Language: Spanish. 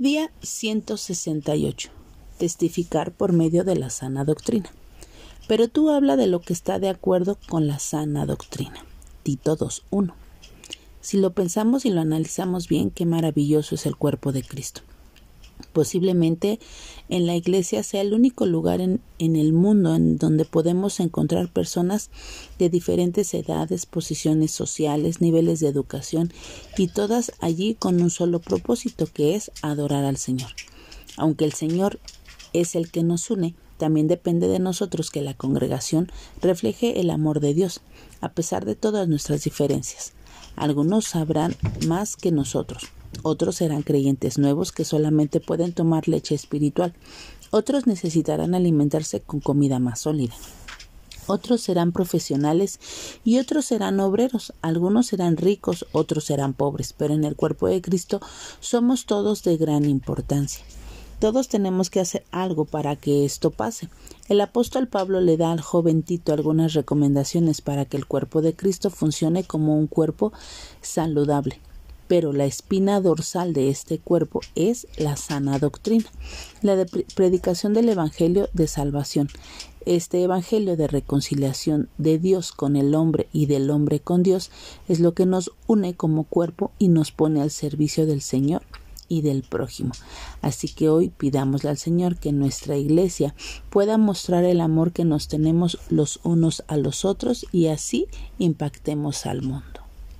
Día 168. Testificar por medio de la sana doctrina. Pero tú habla de lo que está de acuerdo con la sana doctrina. Tito 2.1. Si lo pensamos y lo analizamos bien, qué maravilloso es el cuerpo de Cristo. Posiblemente en la iglesia sea el único lugar en, el mundo en donde podemos encontrar personas de diferentes edades, posiciones sociales, niveles de educación y todas allí con un solo propósito que es adorar al Señor. Aunque el Señor es el que nos une, también depende de nosotros que la congregación refleje el amor de Dios, a pesar de todas nuestras diferencias. Algunos sabrán más que nosotros, otros serán creyentes nuevos que solamente pueden tomar leche espiritual. Otros necesitarán alimentarse con comida más sólida. Otros serán profesionales y otros serán obreros. Algunos serán ricos, otros serán pobres, pero en el cuerpo de Cristo somos todos de gran importancia. Todos tenemos que hacer algo para que esto pase. El apóstol Pablo le da al joven Tito algunas recomendaciones para que el cuerpo de Cristo funcione como un cuerpo saludable pero la espina dorsal de este cuerpo es la sana doctrina, la predicación del Evangelio de salvación. Este Evangelio de reconciliación de Dios con el hombre y del hombre con Dios es lo que nos une como cuerpo y nos pone al servicio del Señor y del prójimo. Así que hoy pidámosle al Señor que nuestra iglesia pueda mostrar el amor que nos tenemos los unos a los otros y así impactemos al mundo.